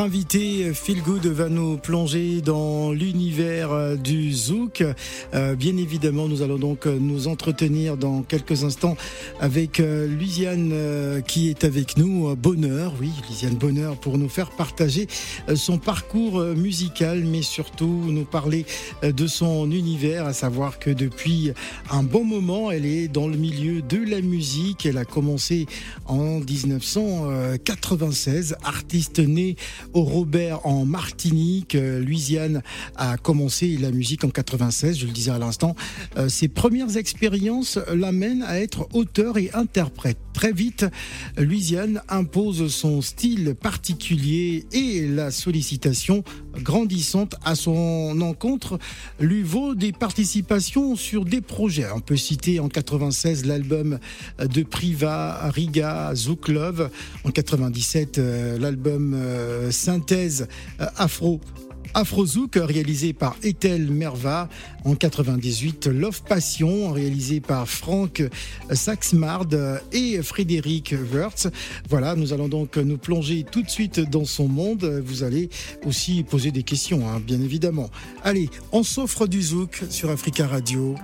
invité euh, Phil Good va nous plonger dans l'univers euh, du zouk. Euh, bien évidemment, nous allons donc nous entretenir dans quelques instants avec Lusiane qui est avec nous. Bonheur, oui, Lusiane Bonheur pour nous faire partager son parcours musical, mais surtout nous parler de son univers, à savoir que depuis un bon moment, elle est dans le milieu de la musique. Elle a commencé en 1996, artiste née au Robert en Martinique. Euh, Louisiane a commencé la musique en 96, je le disais à l'instant. Euh, ses premières expériences l'amènent à être auteur et interprète. Très vite, Louisiane impose son style particulier et la sollicitation grandissante à son encontre lui vaut des participations sur des projets. On peut citer en 96 l'album de Priva, Riga, Zouk Love. En 97, euh, synthèse euh, afro Afrozouk réalisé par Ethel Merva en 98, Love Passion réalisé par Frank Saxmard et Frédéric Wurtz. Voilà, nous allons donc nous plonger tout de suite dans son monde. Vous allez aussi poser des questions, hein, bien évidemment. Allez, on s'offre du zouk sur Africa Radio.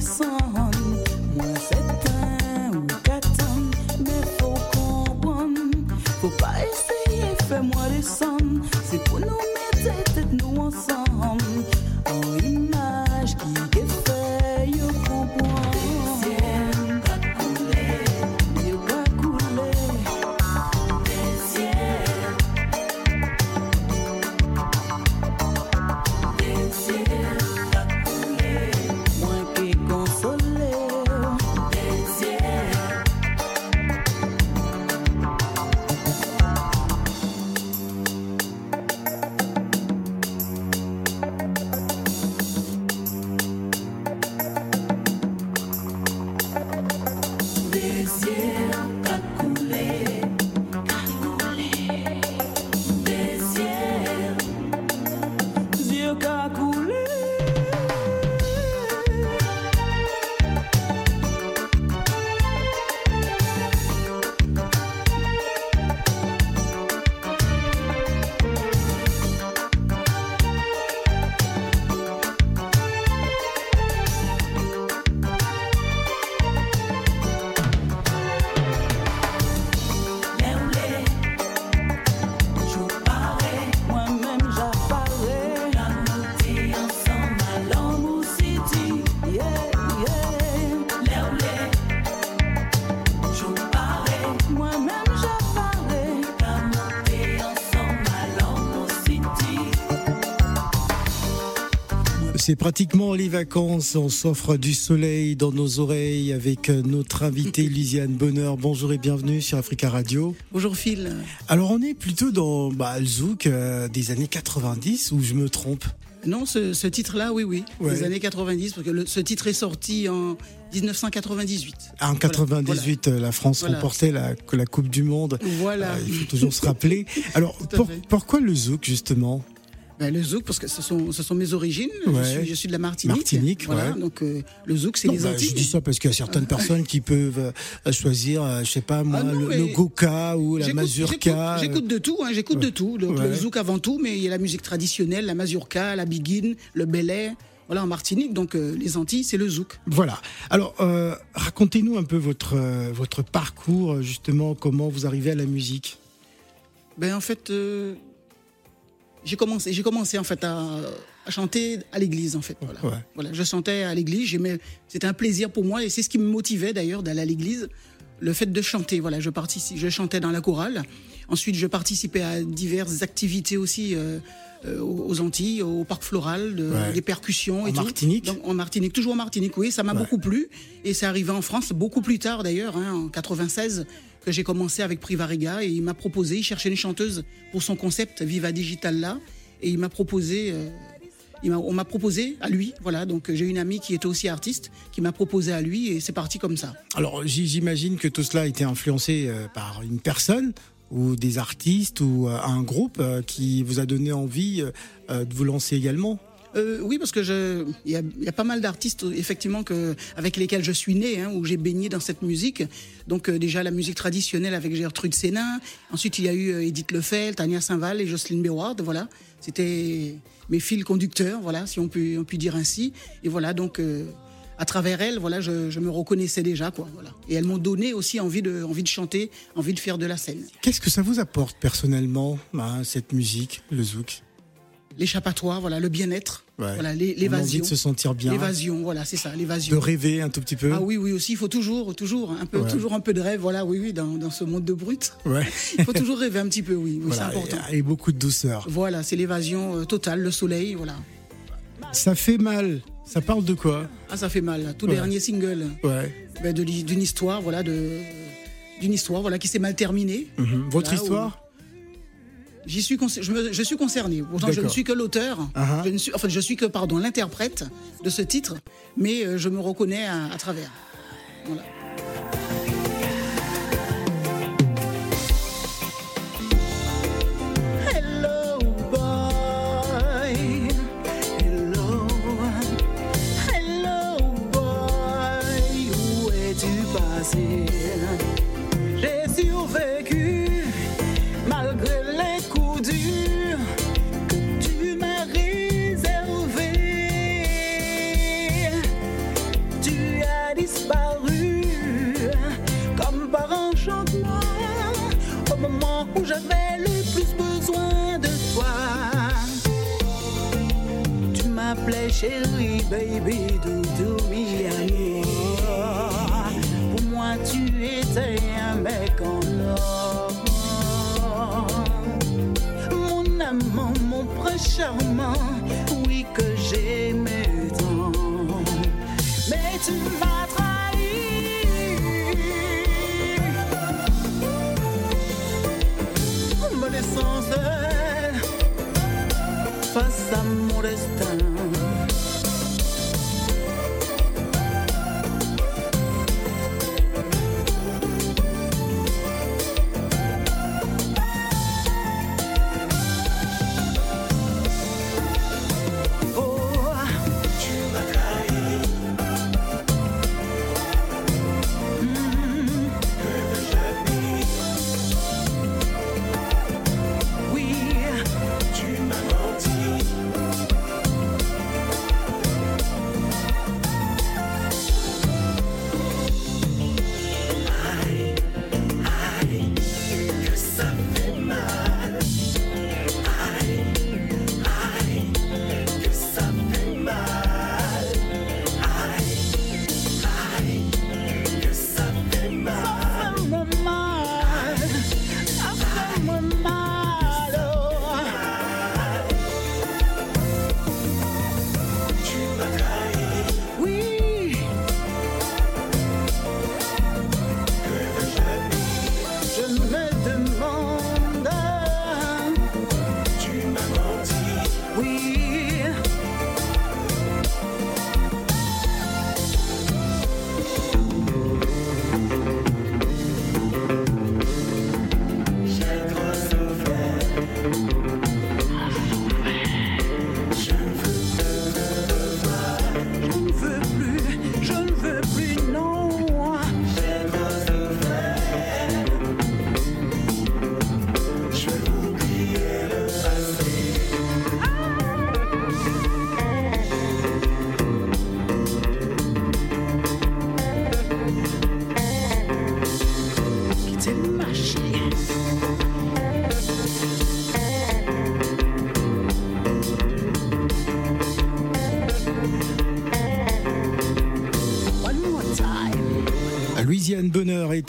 song. C'est pratiquement les vacances. On s'offre du soleil dans nos oreilles avec notre invitée Lisiane Bonheur. Bonjour et bienvenue sur Africa Radio. Bonjour Phil. Alors on est plutôt dans bah, le zouk euh, des années 90 ou je me trompe? Non, ce, titre-là, oui, oui, des années 90, parce que ce titre est sorti en 1998. Ah, en 98, euh, la France remportait la, la, Coupe du Monde. Voilà. Euh, il faut toujours se rappeler. Alors, pourquoi le zouk, justement? Ben, le zouk, parce que ce sont, ce sont mes origines. Je, suis, de la Martinique. Martinique, voilà. Donc euh, le zouk, c'est les bah, Antilles. je dis ça parce qu'il y a certaines personnes qui peuvent euh, choisir, euh, je sais pas moi, ah le, goka ou la mazurka. J'écoute de tout, hein, j'écoute de tout. Donc, Le zouk avant tout, mais il y a la musique traditionnelle, la mazurka, la biguine, le belay. Voilà, en Martinique, donc les Antilles, c'est le zouk. Voilà. Alors, racontez-nous un peu votre, votre parcours, justement, comment vous arrivez à la musique. Ben, en fait, j'ai commencé, j'ai commencé en fait à, chanter à l'église en fait. Voilà. voilà je chantais à l'église. C'était un plaisir pour moi et c'est ce qui me motivait d'ailleurs d'aller à l'église, le fait de chanter. Voilà, je je chantais dans la chorale. Ensuite, je participais à diverses activités aussi. Euh, euh, aux Antilles, au parc floral, des percussions et en Martinique. en Martinique, toujours en Martinique, oui, ça m'a beaucoup plu et c'est arrivé en France beaucoup plus tard d'ailleurs, hein, en 96 que j'ai commencé avec Privariga et il m'a proposé, il cherchait une chanteuse pour son concept Viva Digital là et il m'a proposé euh, on m'a proposé à lui, voilà. Donc j'ai une amie qui était aussi artiste, qui m'a proposé à lui et c'est parti comme ça. Alors j'imagine que tout cela a été influencé euh, par une personne ou des artistes ou euh, un groupe qui vous a donné envie de vous lancer également? Euh, oui, parce que il y a, pas mal d'artistes effectivement avec lesquels je suis né, hein, où j'ai baigné dans cette musique. Donc euh, déjà la musique traditionnelle avec Gertrude Sénin. Ensuite il y a eu euh, Edith Lefel, Tania Saint-Val et Jocelyne Béward. Voilà, c'était mes fils conducteurs, voilà, si on peut dire ainsi. Et voilà donc. à travers elles, voilà, je, me reconnaissais déjà, quoi. Et elles m'ont donné aussi envie de, envie de chanter, envie de faire de la scène. Qu'est-ce que ça vous apporte personnellement, hein, cette musique, le zouk? L'échappatoire, voilà, le bien-être, voilà, l'évasion. de se sentir bien. L'évasion, voilà, c'est ça, l'évasion. De rêver un tout petit peu. Ah oui, oui aussi, il faut toujours, toujours un peu, toujours un peu de rêve, voilà, oui, oui, dans, ce monde de brut. Ouais. il faut toujours rêver un petit peu, oui, c'est important. Et, beaucoup de douceur. Voilà, c'est l'évasion euh, totale, le soleil, voilà. Ça fait mal. Ça parle de quoi? Ah, ça fait mal. Tout dernier single. Ouais. Ben, d'une histoire, voilà, de d'une histoire, voilà, qui s'est mal terminée. Mhm. Votre histoire? J'y suis, je, je, suis concerné. Pourtant, je ne suis que l'auteur. Uh-huh. Je ne suis, enfin, je suis que pardon l'interprète de ce titre, mais euh, je me reconnais à, à travers. Voilà. Chérie, baby, doudou, mi. Pour moi, tu étais un mec en or. Mon amant, mon prince charmant,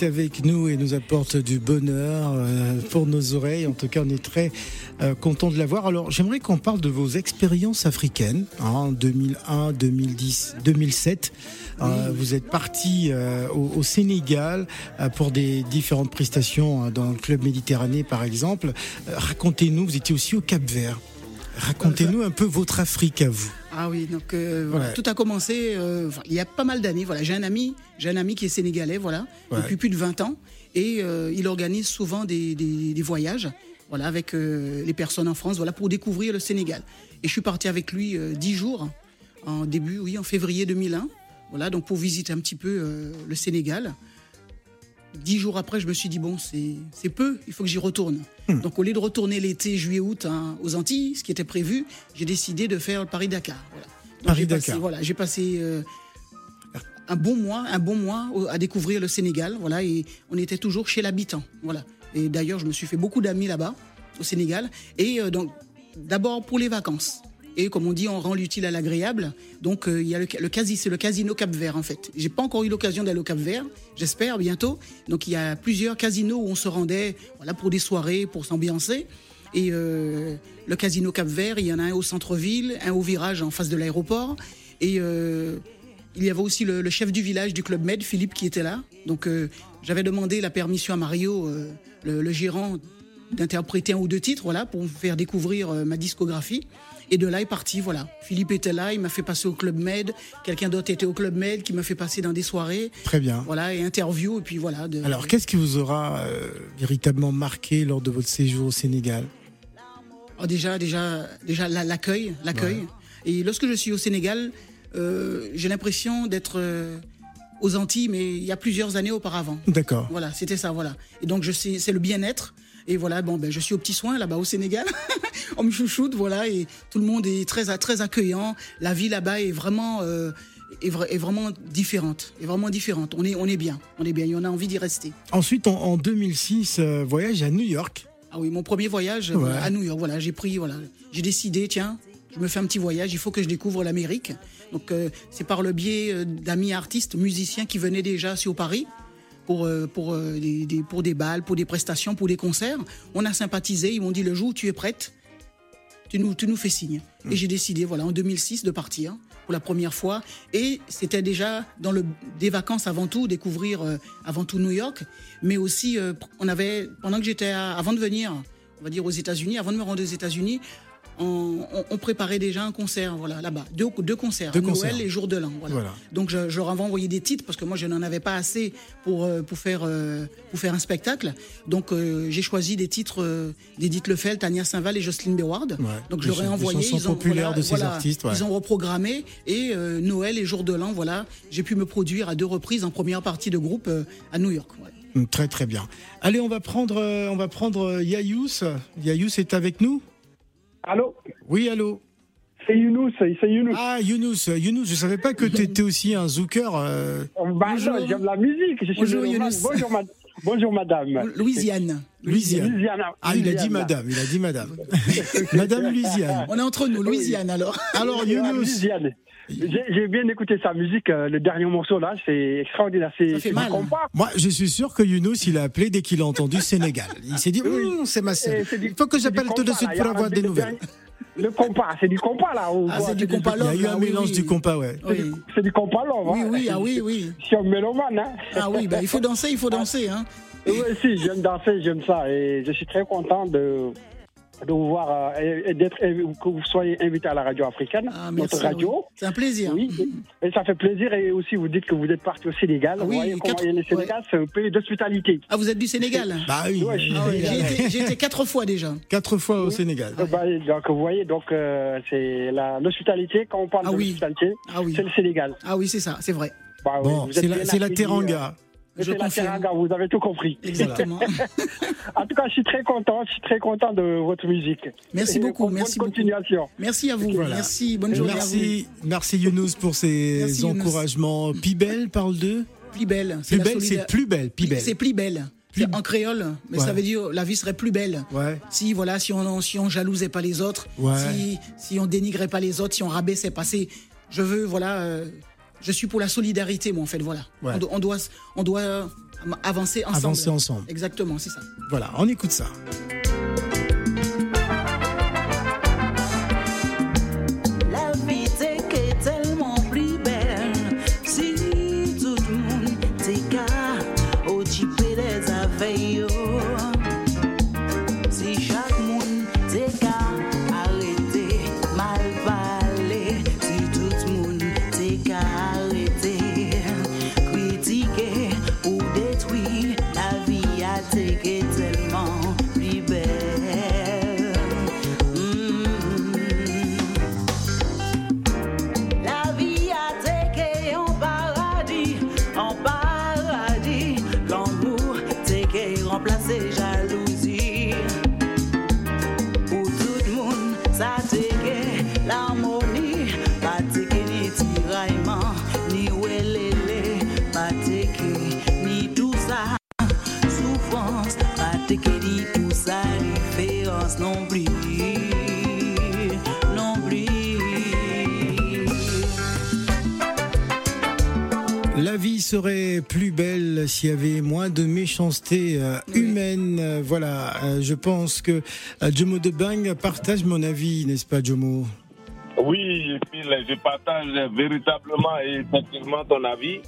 est avec nous et nous apporte du bonheur euh, pour nos oreilles. En tout cas, on est très euh, content de la voir. Alors, j'aimerais qu'on parle de vos expériences africaines, hein, 2001, 2010, 2007. Euh, vous êtes parti euh, au, au, Sénégal pour des différentes prestations dans le club Méditerranée, par exemple. Racontez-nous, vous étiez aussi au Cap Vert. Racontez-nous un peu votre Afrique à vous. Ah oui, donc euh, voilà. tout a commencé euh, il y a pas mal d'années. Voilà, j'ai un ami, j'ai un ami qui est sénégalais, voilà, ouais. depuis plus de 20 ans, et euh, il organise souvent des, des, des voyages, voilà, avec les personnes en France, voilà, pour découvrir le Sénégal. Et je suis parti avec lui 10 jours en début, oui, en février 2001, voilà, donc pour visiter un petit peu le Sénégal. Dix jours après, je me suis dit, bon, c'est peu, il faut que j'y retourne. Mmh. Donc, au lieu de retourner l'été, juillet, août hein, aux Antilles, ce qui était prévu, j'ai décidé de faire le Paris-Dakar. Voilà. Paris-Dakar. Voilà, j'ai passé euh, un bon mois, un bon mois à découvrir le Sénégal, voilà, et on était toujours chez l'habitant, voilà. Et d'ailleurs, je me suis fait beaucoup d'amis là-bas, au Sénégal, et euh, donc, d'abord pour les vacances. Et comme on dit, on rend l'utile à l'agréable. Donc euh, il y a le, le c'est le casino Cap Vert en fait. J'ai pas encore eu l'occasion d'aller au Cap Vert. J'espère bientôt. Donc il y a plusieurs casinos où on se rendait, voilà, pour des soirées, pour s'ambiancer. Et euh, le casino Cap Vert, il y en a un au centre-ville, un au virage en face de l'aéroport. Et euh, il y avait aussi le, chef du village du club Med, Philippe, qui était là. Donc j'avais demandé la permission à Mario, le, gérant, d'interpréter un ou deux titres, voilà, pour me faire découvrir ma discographie. Et de là est parti, voilà. Philippe était là, il m'a fait passer au Club Med. Quelqu'un d'autre était au Club Med qui m'a fait passer dans des soirées. Très bien. Voilà, et interview, et puis voilà. De... Alors, qu'est-ce qui vous aura euh, véritablement marqué lors de votre séjour au Sénégal? Oh, Déjà, déjà, déjà l'accueil, l'accueil. Ouais. Et lorsque je suis au Sénégal, euh, j'ai l'impression d'être euh, aux Antilles, mais il y a plusieurs années auparavant. D'accord. Voilà, c'était ça, voilà. Et donc, je sais, c'est le bien-être. Et voilà, bon, ben, je suis au petit soin là-bas au Sénégal. On me chouchoute, voilà, et tout le monde est très, très accueillant. La vie là-bas est vraiment, euh, est, vra est, vraiment différente. Est vraiment différente. On est, on est bien. On est bien. Et on a envie d'y rester. Ensuite, en, en 2006, euh, voyage à New York. Ah oui, mon premier voyage ouais. à New York. Voilà, j'ai pris, voilà, j'ai décidé, tiens, je me fais un petit voyage. Il faut que je découvre l'Amérique. Donc, euh, c'est par le biais euh, d'amis artistes, musiciens qui venaient déjà sur Paris pour, euh, pour, euh, des, des, pour des balles, pour des prestations, pour des concerts. On a sympathisé, ils m'ont dit le jour où tu es prête, tu nous, tu nous fais signe. Et j'ai décidé, voilà, en 2006, de partir pour la première fois. Et c'était déjà dans le, des vacances avant tout, découvrir euh, avant tout New York. Mais aussi, euh, on avait, pendant que j'étais, avant de venir, on va dire aux États-Unis, avant de me rendre aux États-Unis, on, préparait déjà un concert, voilà, là-bas. Deux, deux, concerts, deux Noël concerts. et Jour de l'An. Voilà. voilà. Donc je, je, leur avais envoyé des titres parce que moi je n'en avais pas assez pour, euh, pour, faire, euh, pour faire un spectacle. Donc euh, j'ai choisi des titres euh, d'Edith Lefel, Tania Saint-Val et Jocelyne Beward. Ouais. Donc je leur ai envoyé. Ils ont, populaires voilà, de ces voilà, artistes. Ouais. Ils ont reprogrammé et euh, Noël et Jour de l'An, voilà, j'ai pu me produire à deux reprises en première partie de groupe à New York. Très très bien. Allez, on va prendre, on va prendre Yayous. Yayous est avec nous. Allô Oui, allô c'est Younous, c'est Younous. Ah, Younous, Younous, je savais pas que tu étais aussi un zouker. Euh... Bah non, j'aime la musique. Je Bonjour Younous. Bonjour, ma... Bonjour madame. Louisiane. Louisiane. Louisiane. Ah, il a dit madame, il a dit madame. madame Louisiane. On est entre nous, Louisiane alors. Alors Younous. Louisiane. J'ai bien écouté sa musique, euh, le dernier morceau là, c'est extraordinaire. Mal. Compas. Moi, je suis sûr que Younous, il a appelé dès qu'il a entendu Sénégal. Il s'est dit, oui. c'est ma sœur. Il faut que j'appelle tout de suite pour avoir des nouvelles. Le compas, c'est du compas là. Ah, c'est du compas Il y a eu un oui, mélange oui. du compas, ouais. Oui. C'est du compas l'homme. Oui, oui, ah oui, oui. Si on mélomane, hein. Ah oui, bah, il faut danser, il faut danser, hein. Oui, si, j'aime danser, j'aime ça. Et je suis très content de, de vous voir euh, et d'être que vous soyez invité à la radio africaine, ah, merci, notre radio. Oui. C'est un plaisir. Oui, et ça fait plaisir. Et aussi, vous dites que vous êtes parti au Sénégal. Ah, oui, vous voyez quatre... comment le Sénégal, ouais. c'est un pays d'hospitalité. Ah, vous êtes du Sénégal Bah oui. Ouais, ah, oui J'ai été, été, quatre fois déjà. Quatre fois au Sénégal. Ah, bah, donc, vous voyez, donc euh, c'est l'hospitalité. Quand on parle ah, de l'hospitalité, oui. c'est le Sénégal. Ah oui, c'est ça, c'est vrai. Bah, bon, c'est la, la Teranga. Je la Teranga, vous avez tout compris. Exactement. en tout cas, je suis très content, je suis très content de votre musique. Merci Et beaucoup, bonne merci continuation. Beaucoup. Merci à vous, voilà. merci, bonne journée merci, Merci Younous pour ces merci, encouragements. Pibel parle de Plus belle. Plus belle, c'est plus belle. Pibel. C'est plus belle. Plus... En créole, mais ouais. ça veut dire la vie serait plus belle. Ouais. Si voilà, si on si on jalousait pas les autres, ouais. si si on dénigrait pas les autres, si on rabaissait pas. Je veux voilà. Euh, je suis pour la solidarité, moi, en fait, voilà. Ouais. On, do- on doit, on doit euh, avancer ensemble. Avancer ensemble. Exactement, c'est ça. Voilà, on écoute ça. La vie serait plus belle s'il y avait moins de méchanceté euh, humaine. Euh, voilà, euh, je pense que Jomo de Bang partage mon avis, n'est-ce pas, Jomo? Oui, je partage véritablement et effectivement ton avis.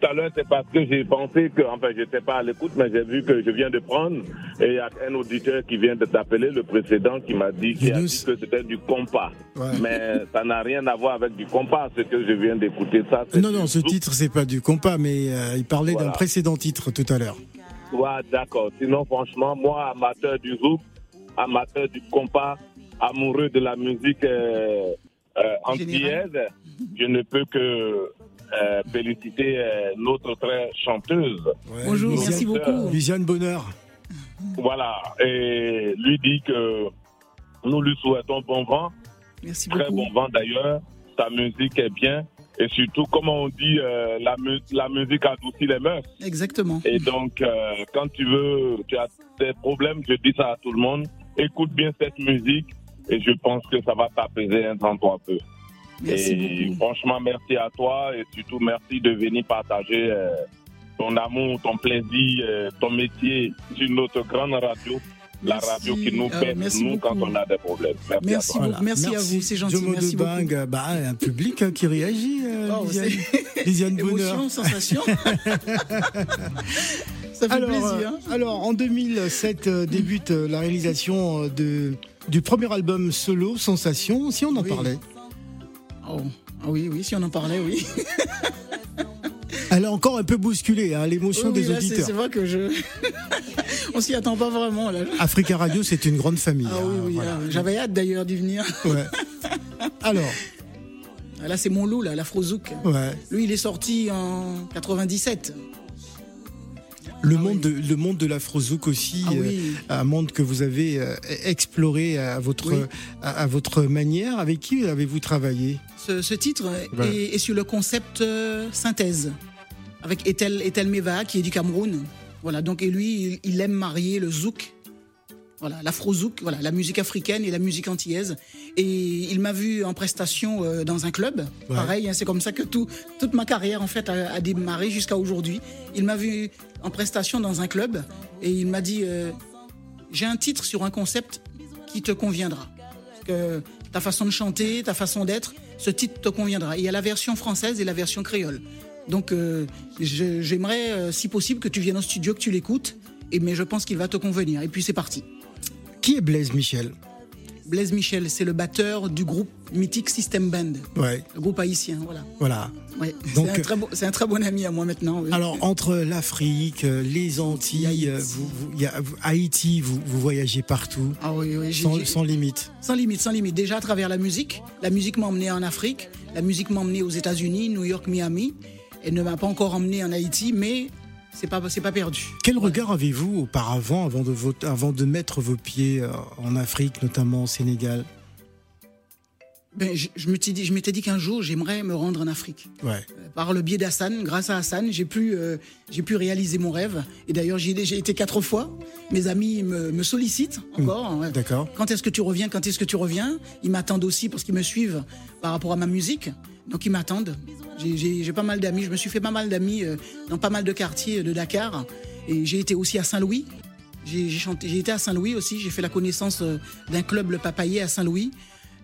Tout à l'heure, c'est parce que j'ai pensé que, enfin, je n'étais pas à l'écoute, mais j'ai vu que je viens de prendre et il y a un auditeur qui vient de t'appeler, le précédent, qui m'a dit, qui a Yunus. dit que c'était du compas. Ouais. Mais ça n'a rien à voir avec du compas, ce que je viens d'écouter. Ça, c'est Non, non, ce zouk. titre, c'est pas du compas, mais euh, il parlait d'un précédent titre tout à l'heure. Ouais, d'accord. Sinon, franchement, moi, amateur du zouk, amateur du compas, amoureux de la musique euh, euh, antillaise, je ne peux que euh, féliciter euh, notre très chanteuse. Ouais, Bonjour, merci beaucoup. Luciane Bonheur. Voilà. Et lui dit que nous lui souhaitons bon vent, Merci très beaucoup. bon vent d'ailleurs. Sa musique est bien. Et surtout, comme on dit, euh, la, mu- la musique adoucit les mœurs. Exactement. Et donc, euh, quand tu veux, tu as des problèmes, je dis ça à tout le monde, écoute bien cette musique et je pense que ça va t'apaiser un temps soit peu. Merci et beaucoup. franchement, merci à toi et surtout merci de venir partager euh, ton amour, ton plaisir, euh, ton métier sur notre grande radio, la Merci. radio qui nous Euh, fait merci nous quand beaucoup. on a des problèmes. Merci, Merci à toi. beaucoup. Merci à vous, c'est gentil, Jomo merci de Bang, euh, bah, un public hein, qui réagit, euh, Oh, Lisiane. Émotion, sensation. Ça fait Alors, plaisir. euh, alors, en 2007 euh, débute euh, la réalisation euh, de, du premier album solo, Sensation, si on en Oui. parlait. Oh. Ah oui, oui, si on en parlait, oui. Elle a encore un peu bousculé hein, l'émotion Oui, oui, des là, auditeurs. C'est vrai que je. on s'y attend pas vraiment, là. Africa Radio, c'est une grande famille. Ah oui, hein, oui. voilà. ah, J'avais hâte d'ailleurs d'y venir. Ouais. Alors, Là, c'est mon loup, là, l'Afrozouk. ouais. Lui, il est sorti en 97. Le, monde de, le monde de l'afrozouk aussi, Ah euh, un monde que vous avez euh, exploré à votre, Oui. à, à votre manière. Avec qui avez-vous travaillé? Ce, ce titre Voilà. est, est sur le concept euh, synthèse avec Etel, Etel Meva qui est du Cameroun. Voilà, donc et lui, il, il aime marier le zouk, voilà, l'afro-zouk, voilà, la musique africaine et la musique antillaise. Et il m'a vu en prestation euh, dans un club. Ouais. Pareil, hein, c'est comme ça que tout, toute ma carrière en fait a, a démarré jusqu'à aujourd'hui. Il m'a vu en prestation dans un club et il m'a dit euh, j'ai un titre sur un concept qui te conviendra. Parce que ta façon de chanter, ta façon d'être, ce titre te conviendra. Il y a la version française et la version créole. Donc euh, j'aimerais, si possible, que tu viennes au studio, que tu l'écoutes. Et mais je pense qu'il va te convenir. Et puis c'est parti. Qui est Blaise Michel Blaise Michel, c'est le batteur du groupe mythique System Band, Ouais, le groupe haïtien. Voilà. voilà. Ouais. C'est un, très bon- c'est un très bon ami à moi maintenant. oui. Alors, entre l'Afrique, euh, les Antilles, Haïti. euh, vous, vous- il y a- vous- Haïti, vous, vous voyagez partout, ah oui, oui, sans, sans limite. Sans limite, sans limite. Déjà à travers la musique. La musique m'a emmené en Afrique. La musique m'a emmené aux États-Unis, New York, Miami. Elle ne m'a pas encore emmené en Haïti, mais c'est pas, c'est pas perdu. Quel regard avez-vous auparavant, avant de, avant de mettre vos pieds euh, en Afrique, notamment au Sénégal? Ben, je, je m'étais dit, qu'un jour, j'aimerais me rendre en Afrique. Ouais. Euh, Par le biais d'Hassan, grâce à Hassan, j'ai pu, euh, j'ai pu réaliser mon rêve. Et d'ailleurs, j'y ai déjà été quatre fois. Mes amis me, me sollicitent encore. ouais. D'accord. Quand est-ce que tu reviens? Quand est-ce que tu reviens? Ils m'attendent aussi parce qu'ils me suivent par rapport à ma musique. Donc ils m'attendent. J'ai- pas mal d'amis. Je me suis fait pas mal d'amis euh, dans pas mal de quartiers de Dakar. Et j'ai été aussi à Saint-Louis. J'ai été à Saint-Louis aussi. J'ai fait la connaissance euh, d'un club, le Papayer, à Saint-Louis.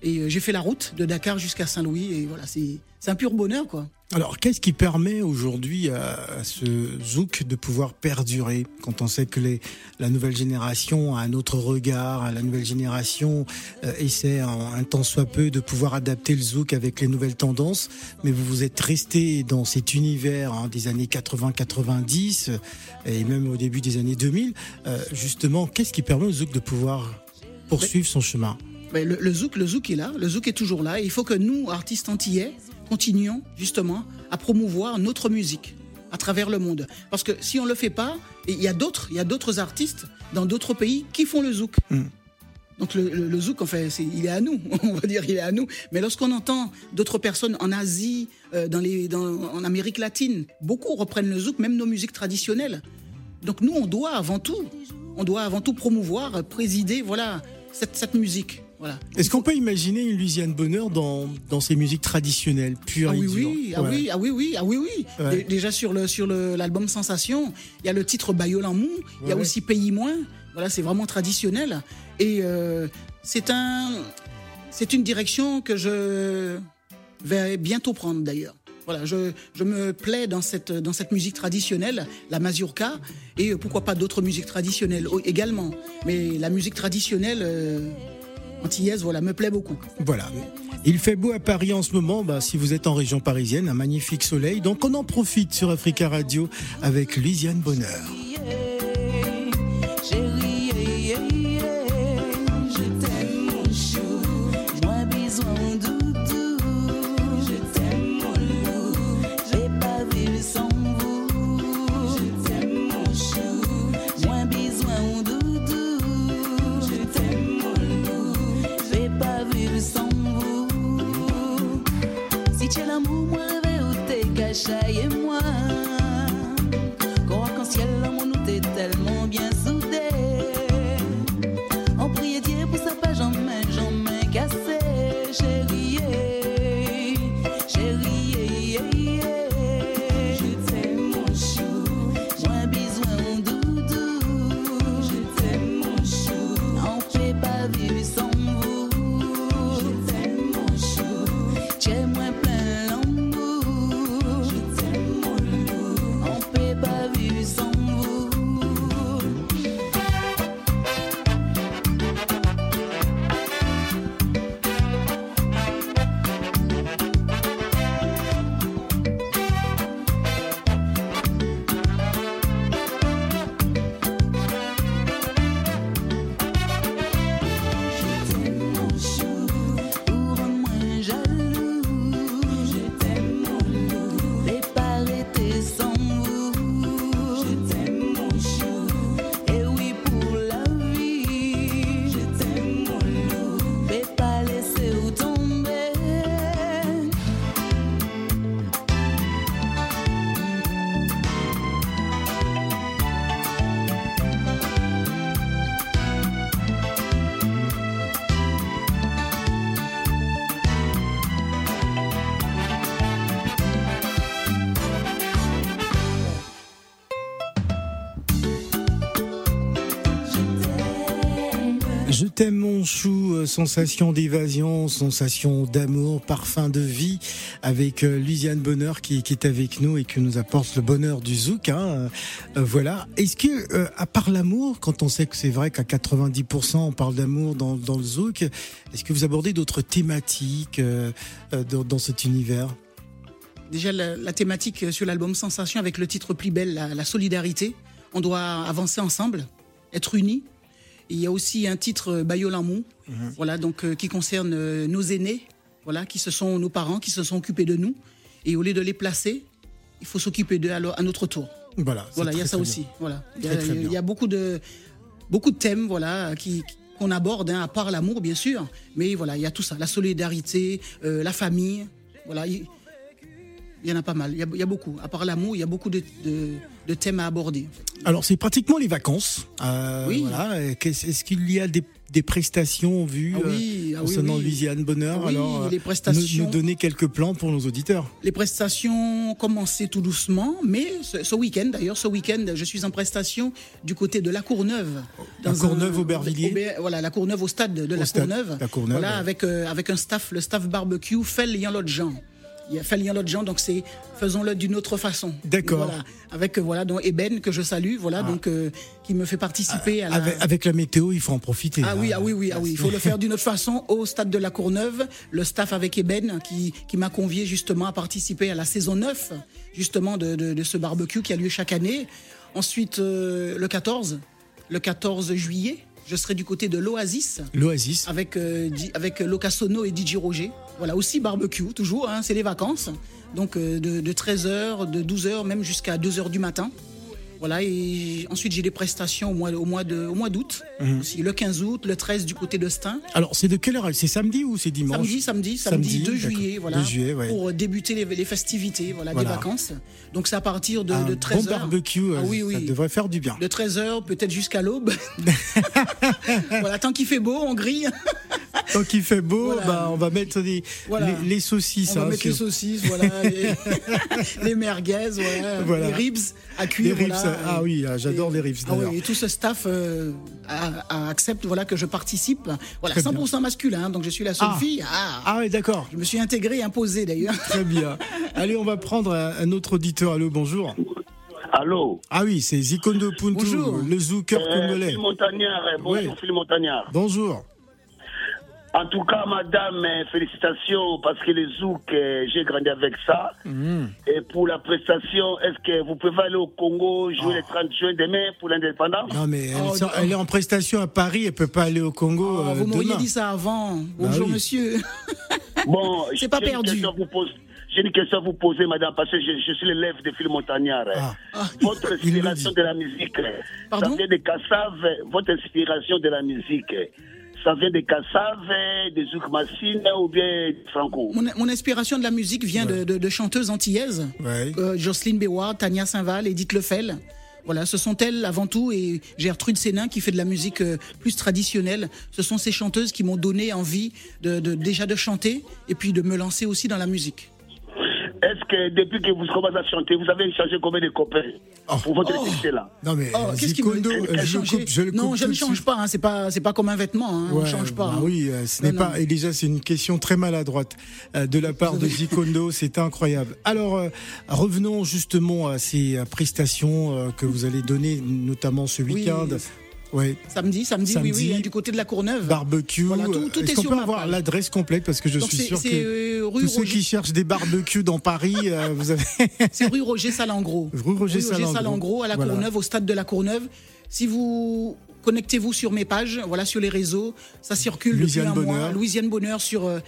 Et euh, j'ai fait la route de Dakar jusqu'à Saint-Louis. Et voilà, c'est un pur bonheur, quoi. Alors, qu'est-ce qui permet aujourd'hui à, à ce zouk de pouvoir perdurer quand on sait que la nouvelle génération a un autre regard, la nouvelle génération euh, essaie un temps soit peu de pouvoir adapter le zouk avec les nouvelles tendances, mais vous vous êtes resté dans cet univers hein, des années 80-90 euh, et même au début des années 2000. Euh, justement, qu'est-ce qui permet au zouk de pouvoir poursuivre son chemin? Le, le zouk, le zouk est là, le zouk est toujours là. Et il faut que nous, artistes antillais, continuions justement à promouvoir notre musique à travers le monde. Parce que si on le fait pas, il y a d'autres, il y a d'autres artistes dans d'autres pays qui font le zouk. Mm. Donc le, le- le zouk, enfin, c'est, il est à nous, on va dire, il est à nous. Mais lorsqu'on entend d'autres personnes en Asie, euh, dans les, dans, en Amérique latine, beaucoup reprennent le zouk, même nos musiques traditionnelles. Donc nous, on doit avant tout, on doit avant tout promouvoir, euh, présider, voilà, cette, cette musique. Voilà. Est-ce qu'on peut imaginer une Louisiane Bonheur dans, dans ces musiques traditionnelles, pures Ah et oui, dures oui, ah oui, ah oui, oui, ah oui, oui. Ouais. Déjà sur le sur le- l'album Sensation, il y a le titre Bayolamou, il y a aussi Pays moins. Voilà, c'est vraiment traditionnel. Et euh, c'est un, c'est une direction que je vais bientôt prendre d'ailleurs. Voilà, je, je me plais dans cette, dans cette musique traditionnelle, la mazurka, et pourquoi pas d'autres musiques traditionnelles également. Mais la musique traditionnelle euh, voilà, me plaît beaucoup. Voilà. Il fait beau à Paris en ce moment, bah, si vous êtes en région parisienne, un magnifique soleil. Donc on en profite sur Africa Radio avec Louisiane Bonheur. saying euh, sensation d'évasion, sensation d'amour, parfum de vie, avec euh, Louisiane Bonheur qui, est avec nous et qui nous apporte le bonheur du zouk. Hein, euh, voilà. Est-ce que, à part l'amour, quand on sait que c'est vrai qu'à 90% on parle d'amour dans, dans le zouk, est-ce que vous abordez d'autres thématiques dans, dans cet univers? Déjà, la, thématique sur l'album Sensation avec le titre Plus belle, la solidarité. On doit avancer ensemble, être unis. Il y a aussi un titre Bayolamou, voilà, donc euh, qui concerne euh, nos aînés, voilà, qui se sont nos parents, qui se sont occupés de nous. Et au lieu de les placer, il faut s'occuper d'eux à, notre tour. Voilà. Voilà, il y a ça aussi. bien. Voilà, il y a, il y beaucoup de beaucoup de thèmes, voilà, qui qu'on aborde, hein, à part l'amour, bien sûr. Mais voilà, il y a tout ça, la solidarité, euh, la famille. Voilà, il y en a pas mal. Il y y a beaucoup. À part l'amour, il y a beaucoup de, de- de thèmes à aborder. Alors c'est pratiquement les vacances. Euh, Oui. voilà. Est-ce qu'il y a des, des prestations vues Ah oui, euh, ah oui, concernant oui. Louisiane Bonheur Oui, Alors, euh, les prestations. Nous, nous donner quelques plans pour nos auditeurs. Les prestations commencé tout doucement, mais ce, ce week-end, d'ailleurs, ce week-end, je suis en prestation du côté de la Courneuve. La Courneuve un- au Bervilliers au- Voilà, la Courneuve au stade de Au la stade, Courneuve. la Courneuve, Voilà, ouais. avec, euh, avec un staff, le staff barbecue, fait lien l'autre gens. Il y a lien l'autre gens, donc c'est faisons-le d'une autre façon. D'accord. Voilà, avec euh, voilà donc Eben que je salue, voilà donc euh, qui me fait participer à la. avec, avec la météo, il faut en profiter. Ah là. oui, ah oui, oui, ah oui. Il faut le faire d'une autre façon au stade de la Courneuve. Le staff avec Eben qui, qui m'a convié justement à participer à la saison 9 justement de, de, de ce barbecue qui a lieu chaque année. Ensuite, euh, le 14, le 14 juillet, je serai du côté de l'Oasis L'Oasis. avec, euh, avec Locasono et DJ Roger. Voilà, aussi barbecue, toujours, hein, c'est les vacances. Donc euh, de, de 13h, de 12h, même jusqu'à 2h du matin. Voilà, et ensuite j'ai des prestations au mois, au mois de- au mois d'août, Mhm. aussi le 15 août, le 13 du côté de Stein. Alors c'est de quelle heure? C'est samedi ou c'est dimanche? Samedi, samedi, samedi, Samedi, 2 d'accord. juillet, voilà, 2 juillet, ouais. pour débuter les, les festivités voilà, Voilà. des vacances. Donc c'est à partir de, Un de 13h. bon barbecue, euh, Ah oui, ça oui. devrait faire du bien. De 13h, peut-être jusqu'à l'aube. voilà, tant qu'il fait beau, on grille. Tant qu'il fait beau, Voilà. bah, on va mettre des, Voilà. les, les saucisses. On va hein, mettre les saucisses, voilà, les, les merguez, voilà, les ribs à les cuire. ribs. voilà. Ah oui, ah, j'adore les ribs Ah oui, d'ailleurs. et tout ce staff euh, a- a- accepte voilà, que je participe. Voilà, Très 100% masculin, donc je suis la seule Ah. fille. Ah. Ah oui, d'accord. Je me suis intégré, imposé d'ailleurs. Très bien. Allez, on va prendre un, un autre auditeur. Allô, bonjour. Allô Ah oui, c'est Zikondo Puntu, Bonjour. le zooker euh, congolais. Phil Montagnard, euh, bonjour Ouais. Phil Montagnard. Bonjour. En tout cas, madame, euh, félicitations parce que les zouk, euh, j'ai grandi avec ça. Mhm. Et pour la prestation, est-ce que vous pouvez aller au Congo jouer Ah. le 30 juin demain pour l'indépendance? Non, mais elle, Oh, sort- non. elle est en prestation à Paris, elle peut pas aller au Congo Oh, euh, vous m'auriez dit ça avant. Bonjour oui. monsieur. Bon, C'est pas j'ai une perdu. question à vous poser- J'ai une question à vous poser, madame, parce que je, je suis l'élève de Phil Montagnard. Ah. Votre inspiration de la musique, Pardon? ça vient de Kassav, votre inspiration de la musique, ça vient de Kassav, de Zouk Massine ou bien de Franco Mon, mon inspiration de la musique vient de, de- de chanteuses antillaises. Ouais. Euh, Jocelyne Béouard, Tania Saint-Val, Edith Lefel. Voilà, ce sont elles avant tout et Gertrude Sénin qui fait de la musique euh, plus traditionnelle. Ce sont ces chanteuses qui m'ont donné envie de, de- déjà de chanter et puis de me lancer aussi dans la musique. Que depuis que vous commencez à chanter, vous avez changé combien de copains Oh. pour votre Oh. succès là Non, mais Oh, euh, qu'est-ce euh, je, le coupe, je le coupe Non, je ne change pas. Hein, c'est pas, c'est pas comme un vêtement. Hein, on Ouais, change pas. bah hein. oui, euh, ce n'est pas. Et déjà, c'est une question très maladroite de la part de Zikondo. C'est incroyable. Alors, revenons justement à ces prestations que vous allez donner, notamment ce Oui. Ouais, Samedi, samedi, Samedi. oui, oui, hein, du côté de la Courneuve. barbecue. Voilà, tout- tout Est-ce est qu'on sur peut avoir l'adresse complète parce que je Donc suis sûr que euh, rue tous ceux qui cherchent des barbecues dans Paris, euh, vous avez. c'est rue Roger Salengro. Rue Roger Salengro. Salengro, à la Voilà. Courneuve, au stade de la Courneuve. Si vous connectez-vous sur mes pages, voilà, sur les réseaux, ça circule Louisiane depuis un mois. Bonheur. Louisiane Bonheur sur euh,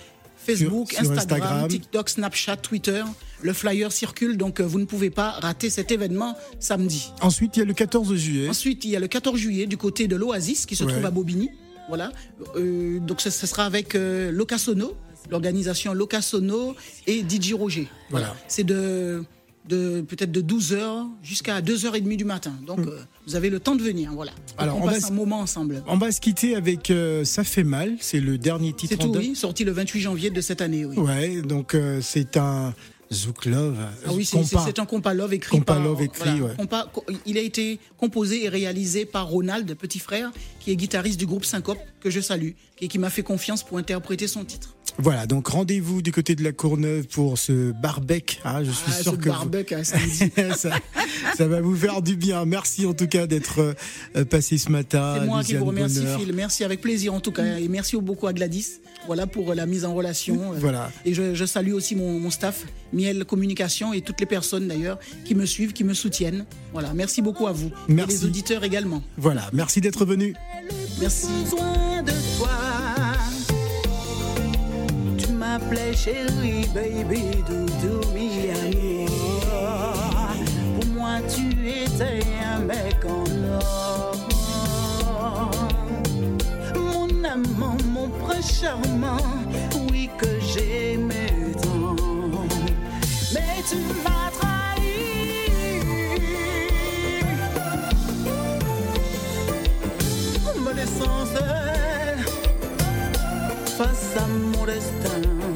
Facebook, Sur- sur Instagram, Instagram. TikTok, Snapchat, Twitter. Le flyer circule, donc euh, vous ne pouvez pas rater cet événement samedi. Ensuite, il y a le 14 juillet. Ensuite, il y a le 14 juillet du côté de l'Oasis qui se Ouais. trouve à Bobigny. Voilà. Euh, donc, ce, ce sera avec euh, Locasono, l'organisation Locasono et DJ Roger. Voilà. C'est de, de peut-être de 12h jusqu'à 2h30 du matin. Donc, euh, vous avez le temps de venir. Voilà. Hmm. Alors, on, on passe un moment ensemble. On va se quitter avec euh, Ça fait mal. C'est le dernier titre C'est tout, oui. Sorti le 28 janvier de cette année, oui. Ouais, donc euh, c'est un Zouk Love. Ah oui, c'est compas. c'est- c'est un compas love écrit par. love écrit, ouais. il a été composé et réalisé par Ronald, petit frère, qui est guitariste du groupe Syncope, que je salue, et qui m'a fait confiance pour interpréter son titre. Voilà, donc rendez-vous du côté de la Courneuve pour ce barbecue. hein, je suis Ah, sûr ce que barbecue ça, ça va vous faire du bien. Merci en tout cas d'être euh, passé ce matin. C'est moi qui vous remercie, Bonheur. Phil. Merci avec plaisir en tout cas. Et merci beaucoup à Gladys voilà, pour la mise en relation. Euh, Voilà. Et je, je salue aussi mon, mon staff, Miel Communication et toutes les personnes d'ailleurs qui me suivent, qui me soutiennent. Voilà, merci beaucoup à vous. Merci. Et les auditeurs également. Voilà, merci d'être venu. Merci. besoin de toi ma chérie, baby, doudou, mi. Pour moi, tu étais un mec en or. Mon amant, mon prince charmant, oui que j'aimais tant. Mais tu amor está.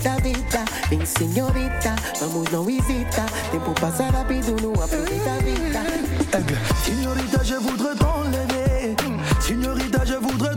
vida, ven señorita, vamos no visita, tiempo pasa rápido, no aproveita vida. Señorita, je voudrais t'enlever, señorita, je voudrais